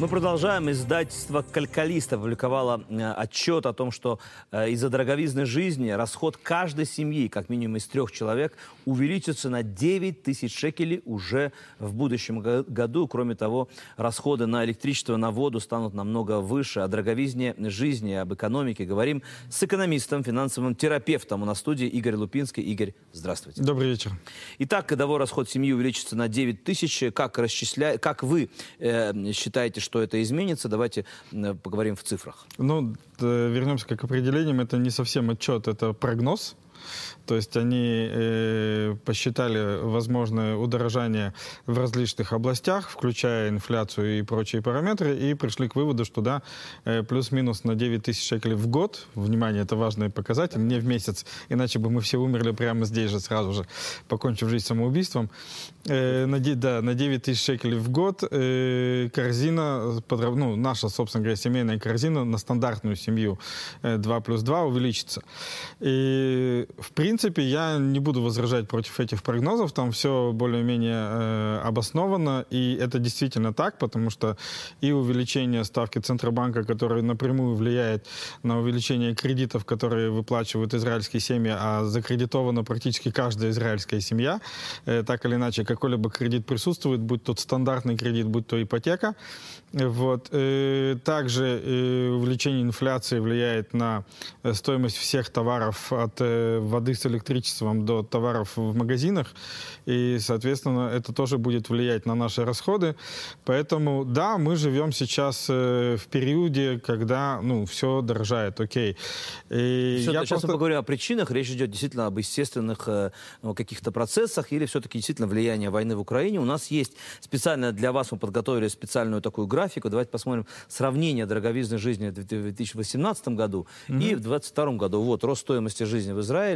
Мы продолжаем. Издательство «Калькалист» опубликовало э, отчет о том, что э, из-за дороговизны жизни расход каждой семьи, как минимум из трех человек, увеличится на 9 тысяч шекелей уже в будущем году. Кроме того, расходы на электричество, на воду станут намного выше. О дороговизне жизни, об экономике говорим с экономистом, финансовым терапевтом. У нас в студии Игорь Лупинский. Игорь, здравствуйте. Добрый вечер. Итак, годовой расход семьи увеличится на 9 тысяч. Как, расчисля... как вы э, считаете, что это изменится. Давайте поговорим в цифрах. Ну, вернемся к определениям. Это не совсем отчет, это прогноз. То есть они э, посчитали возможное удорожание в различных областях, включая инфляцию и прочие параметры, и пришли к выводу, что да, э, плюс-минус на 9 тысяч шекелей в год, внимание, это важный показатель, не в месяц, иначе бы мы все умерли прямо здесь же сразу же, покончив жизнь самоубийством. Э, на, да, на 9 тысяч шекелей в год э, корзина, ну, наша, собственно говоря, семейная корзина на стандартную семью э, 2 плюс 2 увеличится. И в принципе, я не буду возражать против этих прогнозов, там все более-менее э, обосновано, и это действительно так, потому что и увеличение ставки Центробанка, которое напрямую влияет на увеличение кредитов, которые выплачивают израильские семьи, а закредитована практически каждая израильская семья, э, так или иначе, какой-либо кредит присутствует, будь то стандартный кредит, будь то ипотека. Вот. Э, также э, увеличение инфляции влияет на э, стоимость всех товаров от воды с электричеством до товаров в магазинах. И, соответственно, это тоже будет влиять на наши расходы. Поэтому, да, мы живем сейчас э, в периоде, когда, ну, все дорожает, окей. И все, я сейчас просто... мы поговорим о причинах. Речь идет действительно об естественных ну, каких-то процессах или все-таки действительно влияние войны в Украине. У нас есть специально для вас, мы подготовили специальную такую графику. Давайте посмотрим сравнение дороговизны жизни в 2018 году mm-hmm. и в 2022 году. Вот, рост стоимости жизни в Израиле.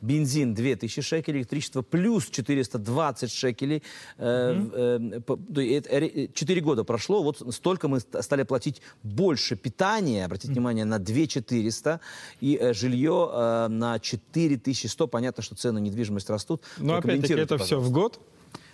Бензин 2000 шекелей, электричество плюс 420 шекелей. Mm-hmm. 4 года прошло, вот столько мы стали платить больше питания, обратите внимание, на 2400, и э, жилье э, на 4100. Понятно, что цены недвижимости растут. Но опять-таки это пожалуйста. все в год.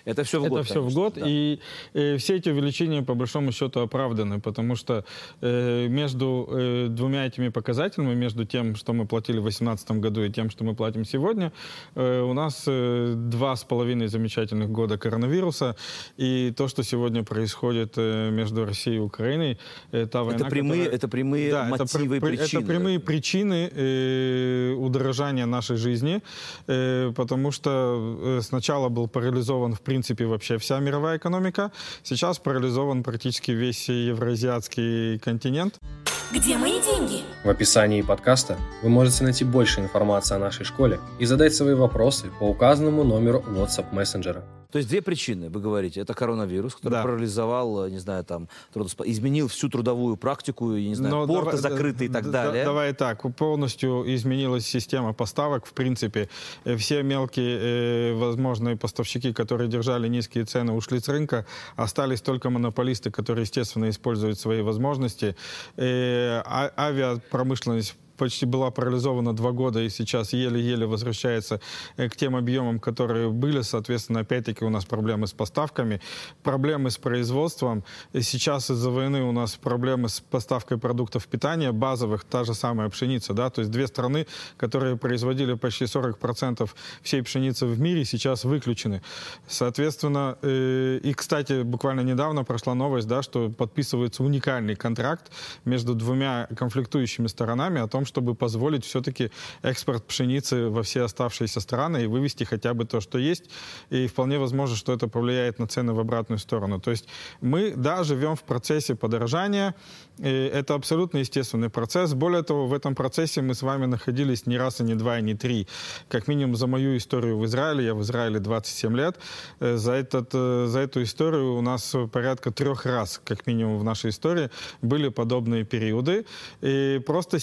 Это все в год. Это все в год. Да. И э, все эти увеличения, по большому счету, оправданы, потому что э, между э, двумя этими показателями, между тем, что мы платили в 2018 году и тем, что мы платим сегодня, э, у нас э, два с половиной замечательных года коронавируса. И то, что сегодня происходит э, между Россией и Украиной, э, та война, это прямые, которая... это прямые да, мотивы это, причины. Это прямые причины э, удорожания нашей жизни, э, потому что э, сначала был парализован в принципе принципе, вообще вся мировая экономика. Сейчас парализован практически весь евроазиатский континент. Где мои деньги? В описании подкаста вы можете найти больше информации о нашей школе и задать свои вопросы по указанному номеру WhatsApp мессенджера. То есть две причины, вы говорите. Это коронавирус, который да. парализовал, не знаю, там, трудосп... изменил всю трудовую практику, я не знаю, Но порты давай, закрыты и так да, далее. Давай так, полностью изменилась система поставок. В принципе, э, все мелкие э, возможные поставщики, которые держали низкие цены, ушли с рынка. Остались только монополисты, которые, естественно, используют свои возможности. Э, авиапромышленность почти была парализована два года и сейчас еле-еле возвращается э, к тем объемам, которые были. Соответственно, опять-таки у нас проблемы с поставками, проблемы с производством. И сейчас из-за войны у нас проблемы с поставкой продуктов питания базовых, та же самая пшеница. Да? То есть две страны, которые производили почти 40% всей пшеницы в мире, сейчас выключены. Соответственно, э, и, кстати, буквально недавно прошла новость, да, что подписывается уникальный контракт между двумя конфликтующими сторонами о том, том, чтобы позволить все-таки экспорт пшеницы во все оставшиеся страны и вывести хотя бы то, что есть. И вполне возможно, что это повлияет на цены в обратную сторону. То есть мы, да, живем в процессе подорожания. И это абсолютно естественный процесс. Более того, в этом процессе мы с вами находились не раз, и не два, и не три. Как минимум за мою историю в Израиле, я в Израиле 27 лет, э, за, этот, э, за эту историю у нас порядка трех раз, как минимум в нашей истории, были подобные периоды. И просто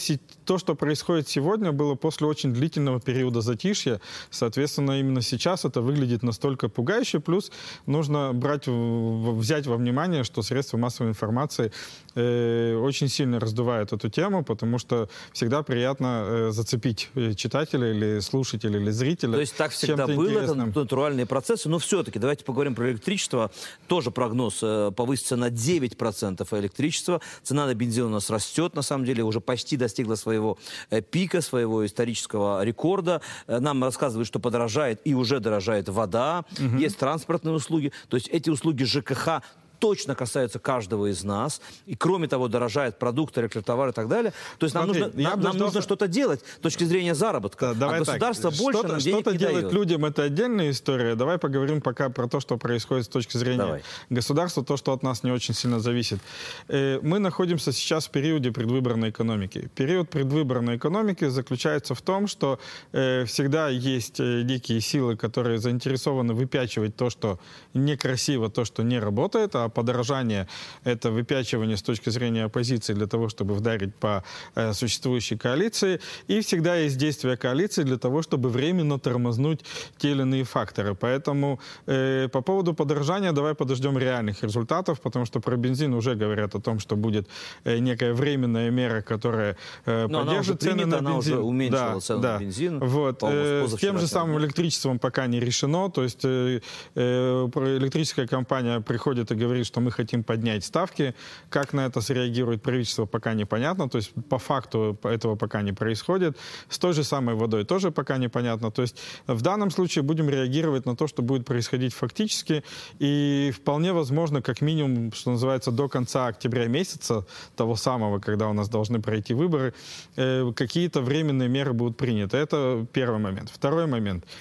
то, что происходит сегодня, было после очень длительного периода затишья. Соответственно, именно сейчас это выглядит настолько пугающе. Плюс нужно брать, взять во внимание, что средства массовой информации э, очень сильно раздувают эту тему, потому что всегда приятно э, зацепить э, читателя или слушателя или зрителя. То есть так всегда было, интересным. это натуральные процессы. Но все-таки давайте поговорим про электричество. Тоже прогноз э, повысится на 9% электричества. Цена на бензин у нас растет, на самом деле, уже почти достигла своего э, пика, своего исторического рекорда. Э, нам рассказывают, что подорожает и уже дорожает вода, угу. есть транспортные услуги. То есть эти услуги ЖКХ точно касаются каждого из нас. И кроме того, дорожает продукты, электротовары и так далее. То есть Смотри, нам нужно, нам, нам нужно что-то делать с точки зрения заработка. Да, а государство так. больше что-то, нам денег что-то не делать дает. людям это отдельная история. Давай поговорим пока про то, что происходит с точки зрения Давай. государства, то, что от нас не очень сильно зависит. Э, мы находимся сейчас в периоде предвыборной экономики. Период предвыборной экономики заключается в том, что э, всегда есть э, дикие силы, которые заинтересованы выпячивать то, что некрасиво, то, что не работает, а подорожание — это выпячивание с точки зрения оппозиции для того, чтобы вдарить по э, существующей коалиции. И всегда есть действия коалиции для того, чтобы временно тормознуть те или иные факторы. Поэтому э, по поводу подорожания давай подождем реальных результатов, потому что про бензин уже говорят о том, что будет э, некая временная мера, которая э, поддержит цены на бензин. Она уже уменьшила да, цену да. на бензин. Вот. Э, с тем же самым электричеством пока не решено. То есть э, э, электрическая компания приходит и говорит, говорит, что мы хотим поднять ставки. Как на это среагирует правительство, пока непонятно. То есть по факту этого пока не происходит. С той же самой водой тоже пока непонятно. То есть в данном случае будем реагировать на то, что будет происходить фактически. И вполне возможно, как минимум, что называется, до конца октября месяца, того самого, когда у нас должны пройти выборы, э, какие-то временные меры будут приняты. Это первый момент. Второй момент –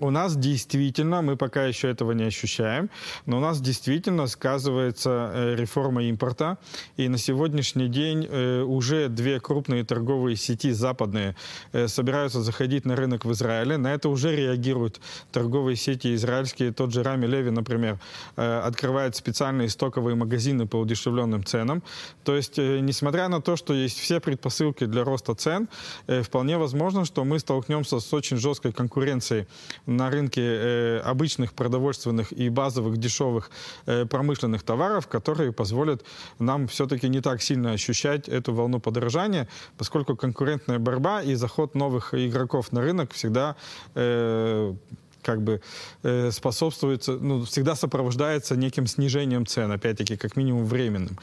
у нас действительно, мы пока еще этого не ощущаем, но у нас действительно сказывается э, реформа импорта. И на сегодняшний день э, уже две крупные торговые сети западные э, собираются заходить на рынок в Израиле. На это уже реагируют торговые сети израильские. Тот же Рами Леви, например, открывает специальные стоковые магазины по удешевленным ценам. То есть, несмотря на то, что есть все предпосылки для роста цен, вполне возможно, что мы столкнемся с очень жесткой конкуренцией на рынке э, обычных продовольственных и базовых дешевых э, промышленных товаров, которые позволят нам все-таки не так сильно ощущать эту волну подорожания, поскольку конкурентная борьба и заход новых игроков на рынок всегда э, как бы э, способствует, ну, всегда сопровождается неким снижением цен, опять-таки, как минимум временным.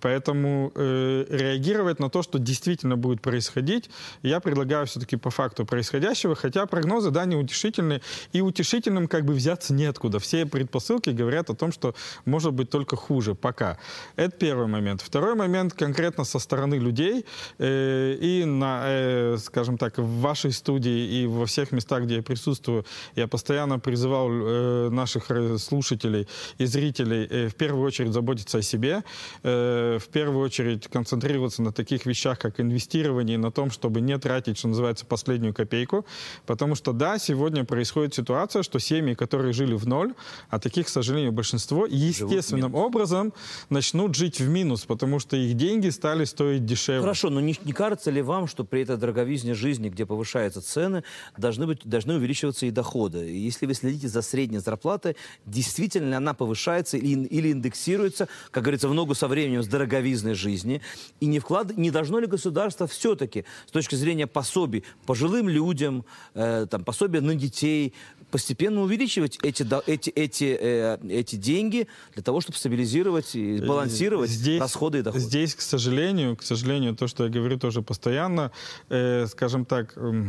Поэтому э, реагировать на то, что действительно будет происходить, я предлагаю все-таки по факту происходящего, хотя прогнозы, да, неутешительные, и утешительным как бы взяться неоткуда. Все предпосылки говорят о том, что может быть только хуже пока. Это первый момент. Второй момент конкретно со стороны людей э, и на, э, скажем так, в вашей студии и во всех местах, где я присутствую, я постоянно призывал э, наших э, слушателей и зрителей э, в первую очередь заботиться о себе, э, в первую очередь концентрироваться на таких вещах, как инвестирование, на том, чтобы не тратить, что называется, последнюю копейку. Потому что, да, сегодня происходит ситуация, что семьи, которые жили в ноль, а таких, к сожалению, большинство, естественным образом начнут жить в минус, потому что их деньги стали стоить дешевле. Хорошо, но не, не кажется ли вам, что при этой дороговизне жизни, где повышаются цены, должны, быть, должны увеличиваться и доходы? И если вы следите за средней зарплатой, действительно она повышается или, или индексируется, как говорится, в ногу со временем, с дороговизной жизни. И не, вклад... не должно ли государство все-таки с точки зрения пособий пожилым людям, э, там, пособия на детей, постепенно увеличивать эти, эти, эти, э, эти деньги для того, чтобы стабилизировать и э, балансировать здесь, расходы и доходы? Здесь, к сожалению, к сожалению, то, что я говорю тоже постоянно, э, скажем так... Э,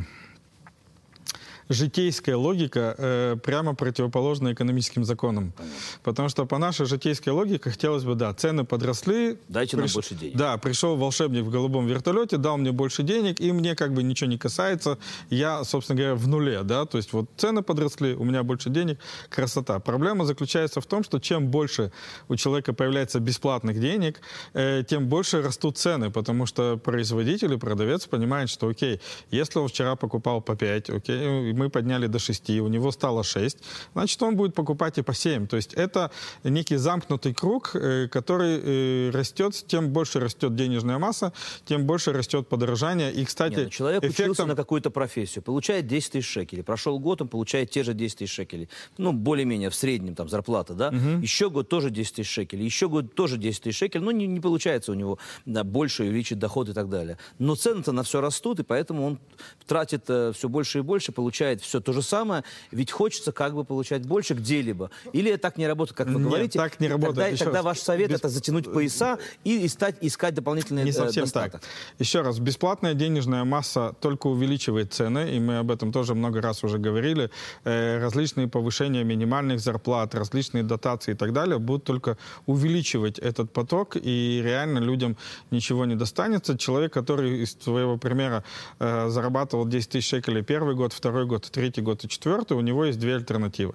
житейская логика э, прямо противоположна экономическим законам. Понятно. Потому что по нашей житейской логике хотелось бы, да, цены подросли. Дайте приш... нам больше денег. Да, пришел волшебник в голубом вертолете, дал мне больше денег, и мне как бы ничего не касается. Я, собственно говоря, в нуле, да, то есть вот цены подросли, у меня больше денег, красота. Проблема заключается в том, что чем больше у человека появляется бесплатных денег, э, тем больше растут цены, потому что производитель и продавец понимают, что, окей, если он вчера покупал по 5, окей, и мы подняли до 6, у него стало 6, значит, он будет покупать и по 7. То есть это некий замкнутый круг, э, который э, растет, тем больше растет денежная масса, тем больше растет подорожание. И, кстати, Нет, ну, человек эффектом... учился на какую-то профессию, получает 10 тысяч шекелей. Прошел год, он получает те же 10 тысяч шекелей. Ну, более-менее в среднем там зарплата, да? Еще год тоже 10 тысяч шекелей, еще год тоже 10 тысяч шекелей. Ну, не, не получается у него да, больше увеличить доход и так далее. Но цены-то на все растут, и поэтому он тратит э, все больше и больше, получает все то же самое. Ведь хочется как бы получать больше где-либо. Или так не работает, как вы Нет, говорите? так не работает. Тогда, Еще тогда раз, ваш совет без- это затянуть пояса и искать, искать дополнительные Не э, совсем достаток. так. Еще раз, бесплатная денежная масса только увеличивает цены, и мы об этом тоже много раз уже говорили. Э, различные повышения минимальных зарплат, различные дотации и так далее будут только увеличивать этот поток, и реально людям ничего не достанется. Человек, который из твоего примера э, зарабатывал 10 тысяч шекелей первый год, второй год, третий год и четвертый, у него есть две альтернативы.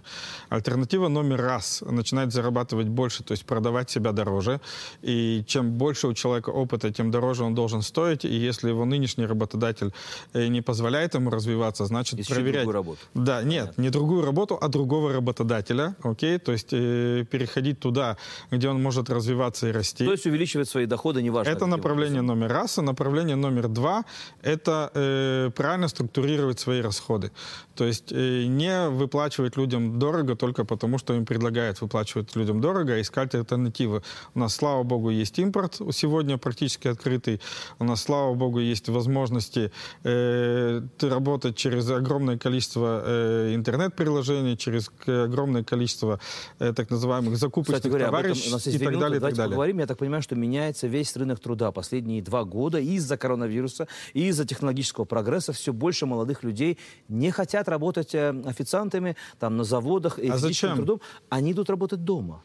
Альтернатива номер раз – начинать зарабатывать больше, то есть продавать себя дороже. И чем больше у человека опыта, тем дороже он должен стоить. И если его нынешний работодатель э, не позволяет ему развиваться, значит Ищи проверять. другую работу. Да, нет, не другую работу, а другого работодателя, окей? То есть э, переходить туда, где он может развиваться и расти. То есть увеличивать свои доходы, неважно. Это направление образом. номер раз. А направление номер два – это э, правильно структурировать свои расходы. То есть э, не выплачивать людям дорого только потому, что им предлагают выплачивать людям дорого, а искать альтернативы. У нас, слава богу, есть импорт сегодня практически открытый. У нас, слава богу, есть возможности э, работать через огромное количество э, интернет-приложений, через огромное количество э, так называемых закупочных Кстати говоря, об этом товарищ у нас и есть две так минуты. далее, и так Давайте далее. поговорим. Я так понимаю, что меняется весь рынок труда последние два года из-за коронавируса, и из-за технологического прогресса. Все больше молодых людей не хотят работать э, официантами там, на заводах, и А зачем? трудом. Они идут работать дома.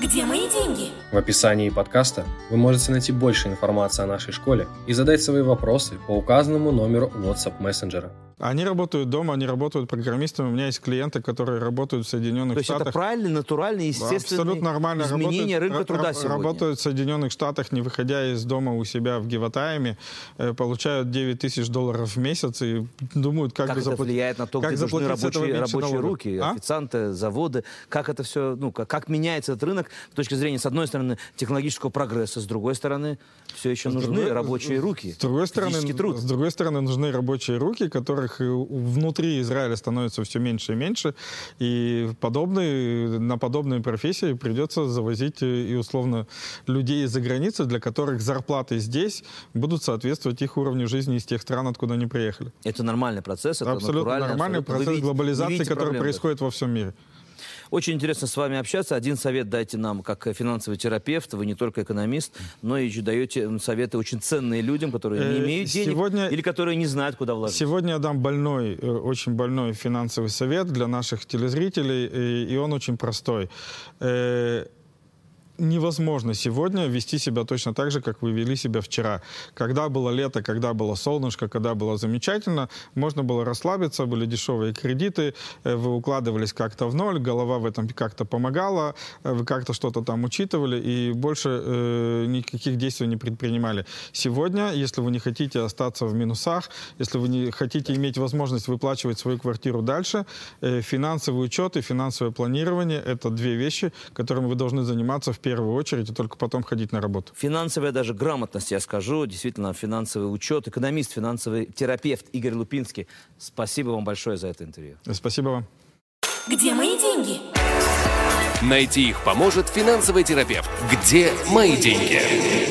Где мои деньги? В описании подкаста вы можете найти больше информации о нашей школе и задать свои вопросы по указанному номеру WhatsApp мессенджера. Они работают дома, они работают программистами. У меня есть клиенты, которые работают в Соединенных То есть это Штатах. правильные, натуральные, естественные Абсолютно нормально изменения работают, рынка труда сегодня. Работают в Соединенных Штатах, не выходя из дома у себя в Гиватаяме, э, получают 9 тысяч долларов в месяц и думают, как, Как бы это заплатить. влияет на то, как где нужны рабочие, рабочие налогов? руки, А? официанты, заводы, как это все, ну, как, как меняется этот рынок с точки зрения, с одной стороны, технологического прогресса, с другой стороны, все еще нужны другой- рабочие руки, С другой стороны, труд. с другой стороны, нужны рабочие руки, которых внутри Израиля становится все меньше и меньше, и подобные, на подобные профессии придется завозить э, и условно людей из-за границы, для которых зарплаты здесь будут соответствовать их уровню жизни из тех стран, откуда они приехали. Это нормальный процесс, это абсолютно натурально. нормальный абсолютно. Процесс глобализации, который происходит во всем мире. Очень интересно с вами общаться. Один совет дайте нам, как финансовый терапевт. Вы не только экономист, но и еще даете советы очень ценные людям, которые не Э, имеют денег сегодня- или которые не знают, куда вложить. Сегодня я дам больной, э, очень больной финансовый совет для наших телезрителей, и, и он очень простой. Невозможно сегодня вести себя точно так же, как вы вели себя вчера. Когда было лето, когда было солнышко, когда было замечательно, можно было расслабиться, были дешевые кредиты, э, вы укладывались как-то в ноль, голова в этом как-то помогала, э, вы как-то что-то там учитывали и больше э, никаких действий не предпринимали. Сегодня, если вы не хотите остаться в минусах, если вы не хотите иметь возможность выплачивать свою квартиру дальше, э, финансовый учет и финансовое планирование – это две вещи, которыми вы должны заниматься в первую очередь и только потом ходить на работу. Финансовая даже грамотность, я скажу, действительно, финансовый учет, экономист, финансовый терапевт Игорь Лупинский. Спасибо вам большое за это интервью. Спасибо вам. Где мои деньги? Найти их поможет финансовый терапевт. Где мои деньги?